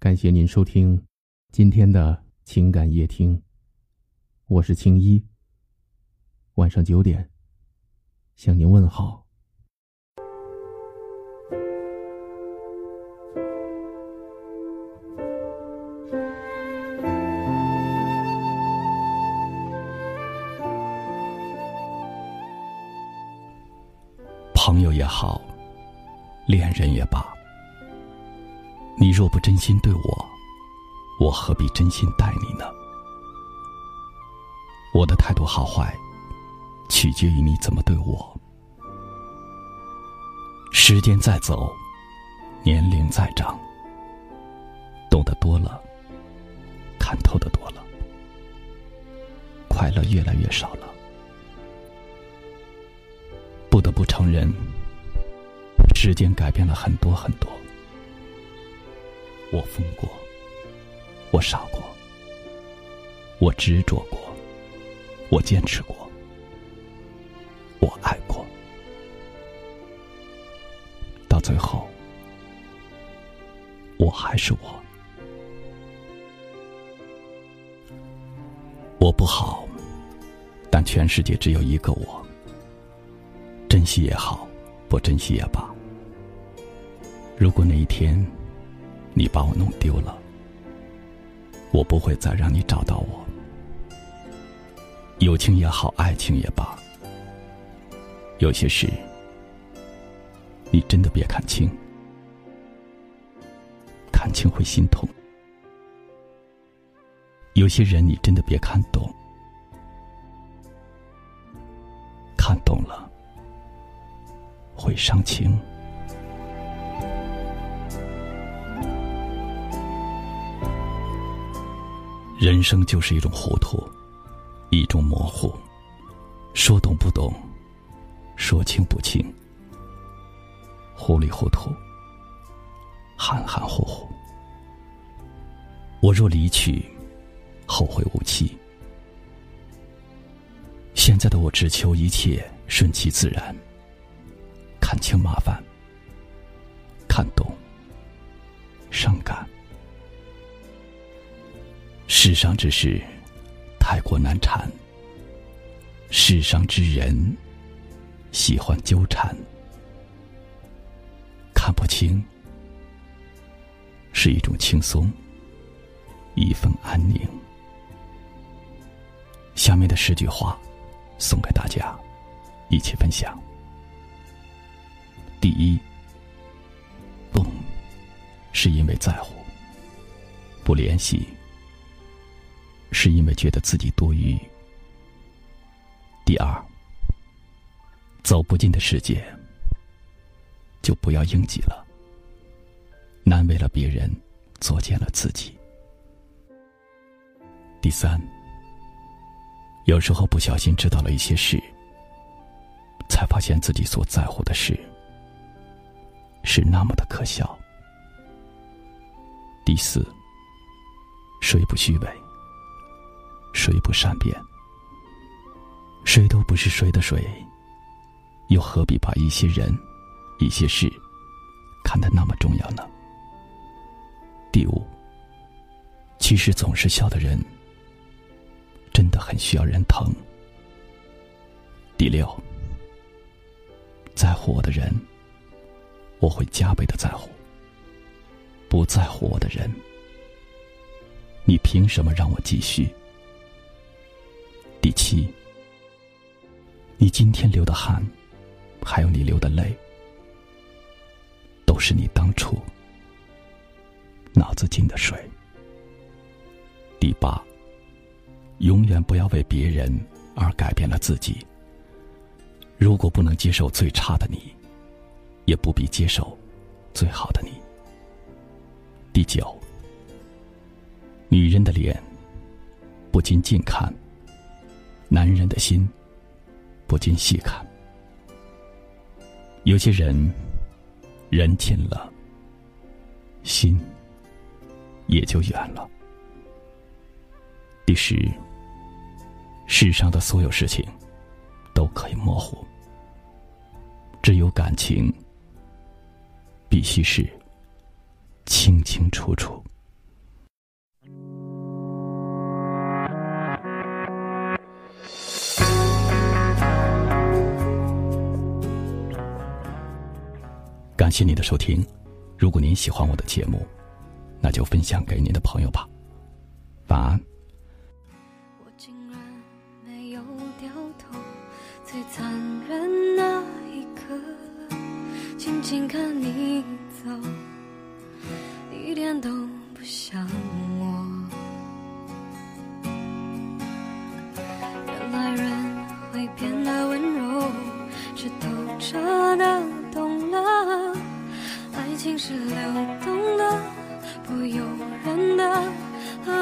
感谢您收听今天的情感夜听，我是青衣。晚上九点向您问好。朋友也好，恋人也罢，你若不真心对我，我何必真心待你呢？我的态度好坏，取决于你怎么对我。时间在走，年龄在长，懂得多了，看透的多了，快乐越来越少了。不得不承认，时间改变了很多很多。我疯过，我傻过，我执着过，我坚持过，我爱过，到最后，我还是我。我不好，但全世界只有一个我。珍惜也好，不珍惜也罢。如果那一天你把我弄丢了，我不会再让你找到我。友情也好，爱情也罢，有些事你真的别看清，看清会心痛；有些人你真的别看懂，看懂了。会伤情。人生就是一种糊涂，一种模糊，说懂不懂，说清不清，糊里糊涂，含含糊糊。我若离去，后会无期。现在的我只求一切顺其自然。看清麻烦，看懂伤感。世上之事太过难缠，世上之人喜欢纠缠。看不清是一种轻松，一份安宁。下面的十句话送给大家，一起分享。第一，动，是因为在乎；不联系，是因为觉得自己多余。第二，走不进的世界，就不要应激了，难为了别人，作践了自己。第三，有时候不小心知道了一些事，才发现自己所在乎的事。是那么的可笑。第四，谁不虚伪？谁不善变？谁都不是谁的谁，又何必把一些人、一些事看得那么重要呢？第五，其实总是笑的人，真的很需要人疼。第六，在乎我的人。我会加倍的在乎，不在乎我的人，你凭什么让我继续？第七，你今天流的汗，还有你流的泪，都是你当初脑子进的水。第八，永远不要为别人而改变了自己。如果不能接受最差的你。也不必接受最好的你。第九，女人的脸不禁近看，男人的心不禁细看。有些人人近了，心也就远了。第十，世上的所有事情都可以模糊，只有感情。必须是清清楚楚。感谢您的收听。如果您喜欢我的节目，那就分享给您的朋友吧。晚安。我竟然没有掉头，最残忍那一刻，静静看你走，一点都不想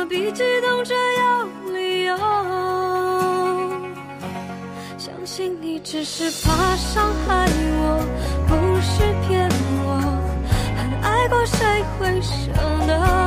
何必激动却有理由？相信你只是怕伤害我，不是骗我。很爱过谁会舍得？